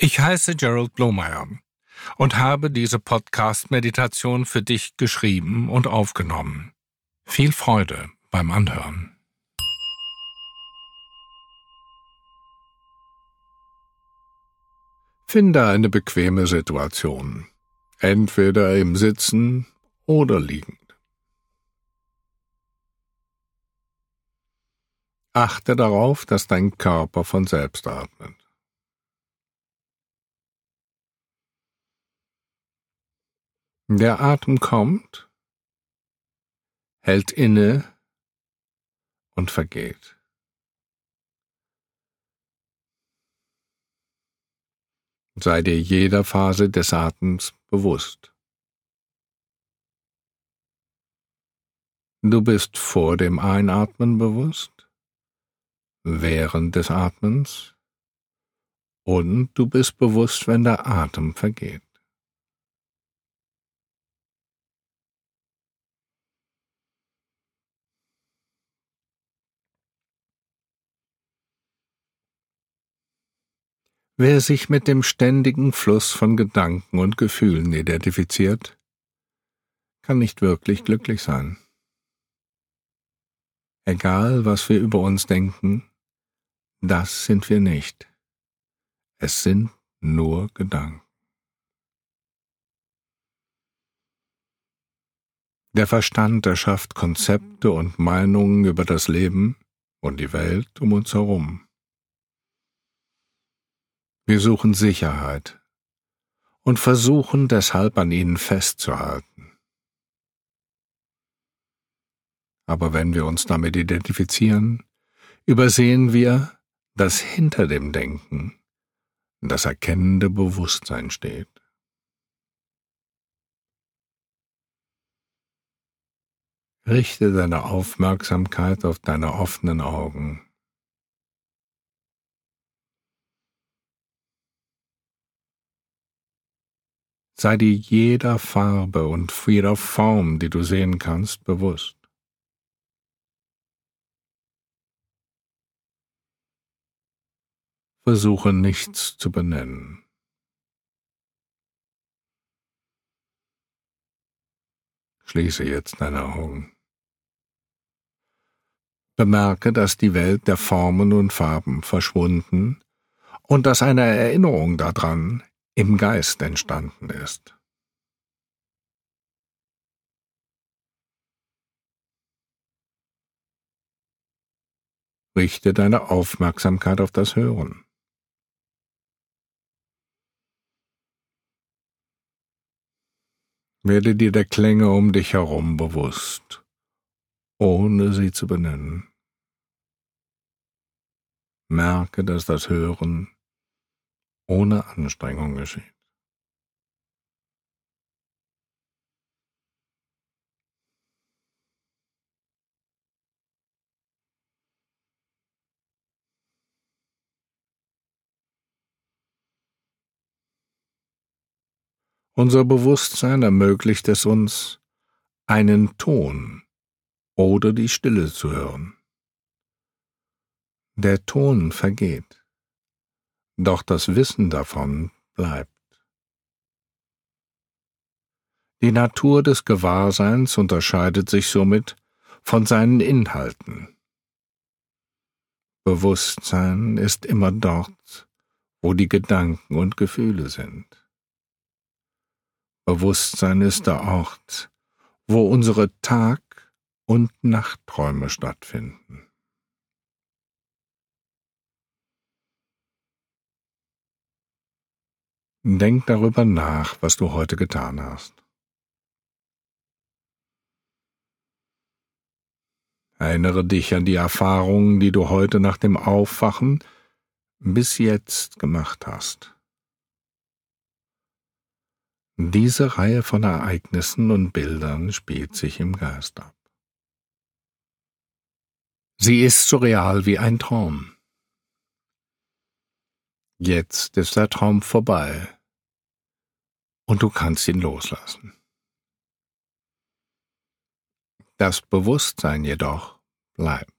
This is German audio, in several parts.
Ich heiße Gerald Blomeyer und habe diese Podcast-Meditation für dich geschrieben und aufgenommen. Viel Freude beim Anhören. Finde eine bequeme Situation, entweder im Sitzen oder liegend. Achte darauf, dass dein Körper von selbst atmet. Der Atem kommt, hält inne und vergeht. Sei dir jeder Phase des Atems bewusst. Du bist vor dem Einatmen bewusst, während des Atmens und du bist bewusst, wenn der Atem vergeht. Wer sich mit dem ständigen Fluss von Gedanken und Gefühlen identifiziert, kann nicht wirklich glücklich sein. Egal, was wir über uns denken, das sind wir nicht. Es sind nur Gedanken. Der Verstand erschafft Konzepte und Meinungen über das Leben und die Welt um uns herum. Wir suchen Sicherheit und versuchen deshalb an ihnen festzuhalten. Aber wenn wir uns damit identifizieren, übersehen wir, dass hinter dem Denken das erkennende Bewusstsein steht. Richte deine Aufmerksamkeit auf deine offenen Augen. Sei dir jeder Farbe und jeder Form, die du sehen kannst, bewusst. Versuche nichts zu benennen. Schließe jetzt deine Augen. Bemerke, dass die Welt der Formen und Farben verschwunden und dass eine Erinnerung daran im Geist entstanden ist. Richte deine Aufmerksamkeit auf das Hören. Werde dir der Klänge um dich herum bewusst, ohne sie zu benennen. Merke, dass das Hören ohne Anstrengung geschieht. Unser Bewusstsein ermöglicht es uns, einen Ton oder die Stille zu hören. Der Ton vergeht doch das Wissen davon bleibt. Die Natur des Gewahrseins unterscheidet sich somit von seinen Inhalten. Bewusstsein ist immer dort, wo die Gedanken und Gefühle sind. Bewusstsein ist der Ort, wo unsere Tag- und Nachtträume stattfinden. Denk darüber nach, was du heute getan hast. Erinnere dich an die Erfahrungen, die du heute nach dem Aufwachen bis jetzt gemacht hast. Diese Reihe von Ereignissen und Bildern spielt sich im Geist ab. Sie ist so real wie ein Traum. Jetzt ist der Traum vorbei und du kannst ihn loslassen. Das Bewusstsein jedoch bleibt.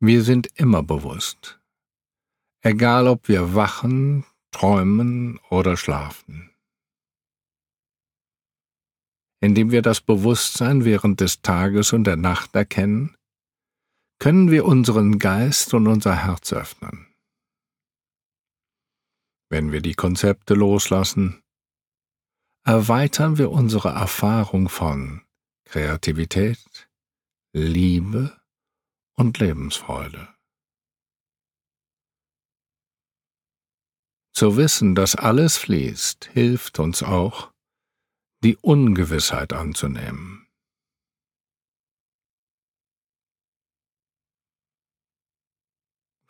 Wir sind immer bewusst, egal ob wir wachen, träumen oder schlafen. Indem wir das Bewusstsein während des Tages und der Nacht erkennen, können wir unseren Geist und unser Herz öffnen. Wenn wir die Konzepte loslassen, erweitern wir unsere Erfahrung von Kreativität, Liebe und Lebensfreude. Zu wissen, dass alles fließt, hilft uns auch, die Ungewissheit anzunehmen.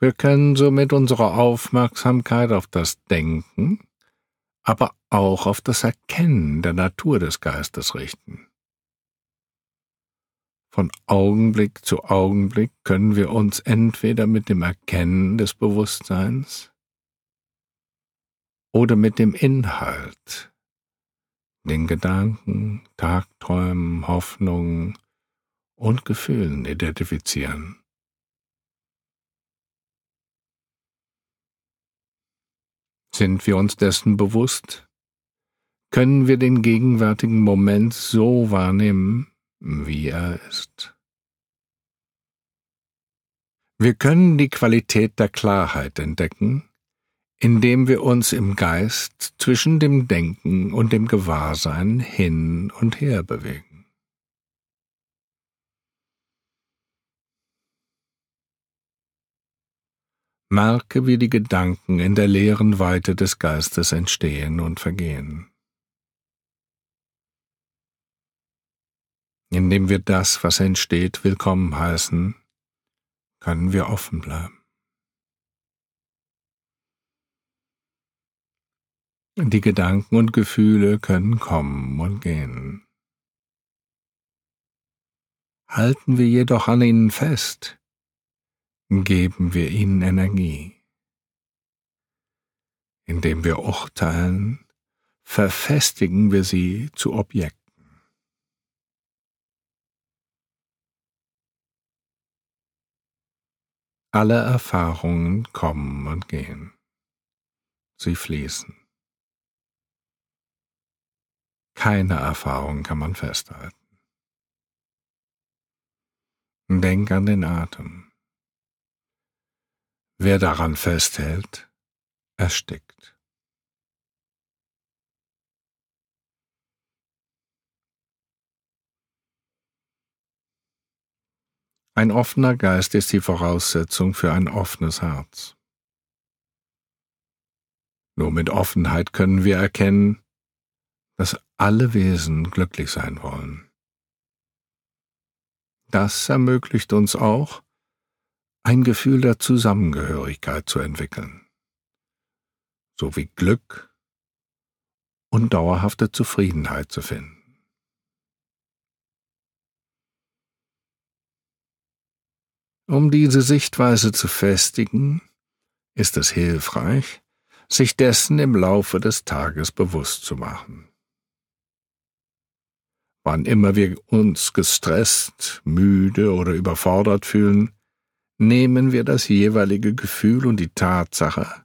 Wir können somit unsere Aufmerksamkeit auf das Denken, aber auch auf das Erkennen der Natur des Geistes richten. Von Augenblick zu Augenblick können wir uns entweder mit dem Erkennen des Bewusstseins oder mit dem Inhalt, den Gedanken, Tagträumen, Hoffnungen und Gefühlen identifizieren. Sind wir uns dessen bewusst, können wir den gegenwärtigen Moment so wahrnehmen, wie er ist. Wir können die Qualität der Klarheit entdecken, indem wir uns im Geist zwischen dem Denken und dem Gewahrsein hin und her bewegen. Merke, wie die Gedanken in der leeren Weite des Geistes entstehen und vergehen. Indem wir das, was entsteht, willkommen heißen, können wir offen bleiben. Die Gedanken und Gefühle können kommen und gehen. Halten wir jedoch an ihnen fest, geben wir ihnen Energie. Indem wir urteilen, verfestigen wir sie zu Objekten. Alle Erfahrungen kommen und gehen. Sie fließen. Keine Erfahrung kann man festhalten. Denk an den Atem. Wer daran festhält, erstickt. Ein offener Geist ist die Voraussetzung für ein offenes Herz. Nur mit Offenheit können wir erkennen, dass alle Wesen glücklich sein wollen. Das ermöglicht uns auch, ein Gefühl der Zusammengehörigkeit zu entwickeln, sowie Glück und dauerhafte Zufriedenheit zu finden. Um diese Sichtweise zu festigen, ist es hilfreich, sich dessen im Laufe des Tages bewusst zu machen. Wann immer wir uns gestresst, müde oder überfordert fühlen, nehmen wir das jeweilige Gefühl und die Tatsache,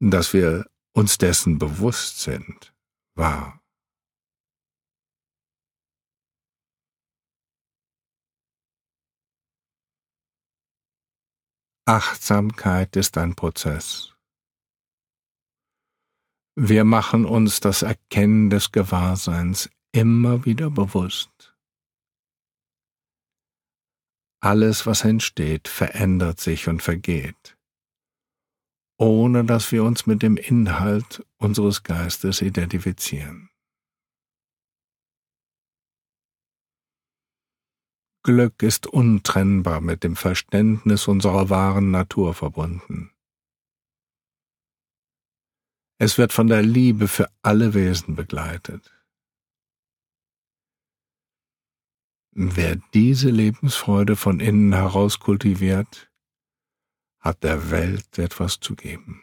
dass wir uns dessen bewusst sind, wahr. Achtsamkeit ist ein Prozess. Wir machen uns das Erkennen des Gewahrseins immer wieder bewusst. Alles, was entsteht, verändert sich und vergeht, ohne dass wir uns mit dem Inhalt unseres Geistes identifizieren. Glück ist untrennbar mit dem Verständnis unserer wahren Natur verbunden. Es wird von der Liebe für alle Wesen begleitet. Wer diese Lebensfreude von innen heraus kultiviert, hat der Welt etwas zu geben.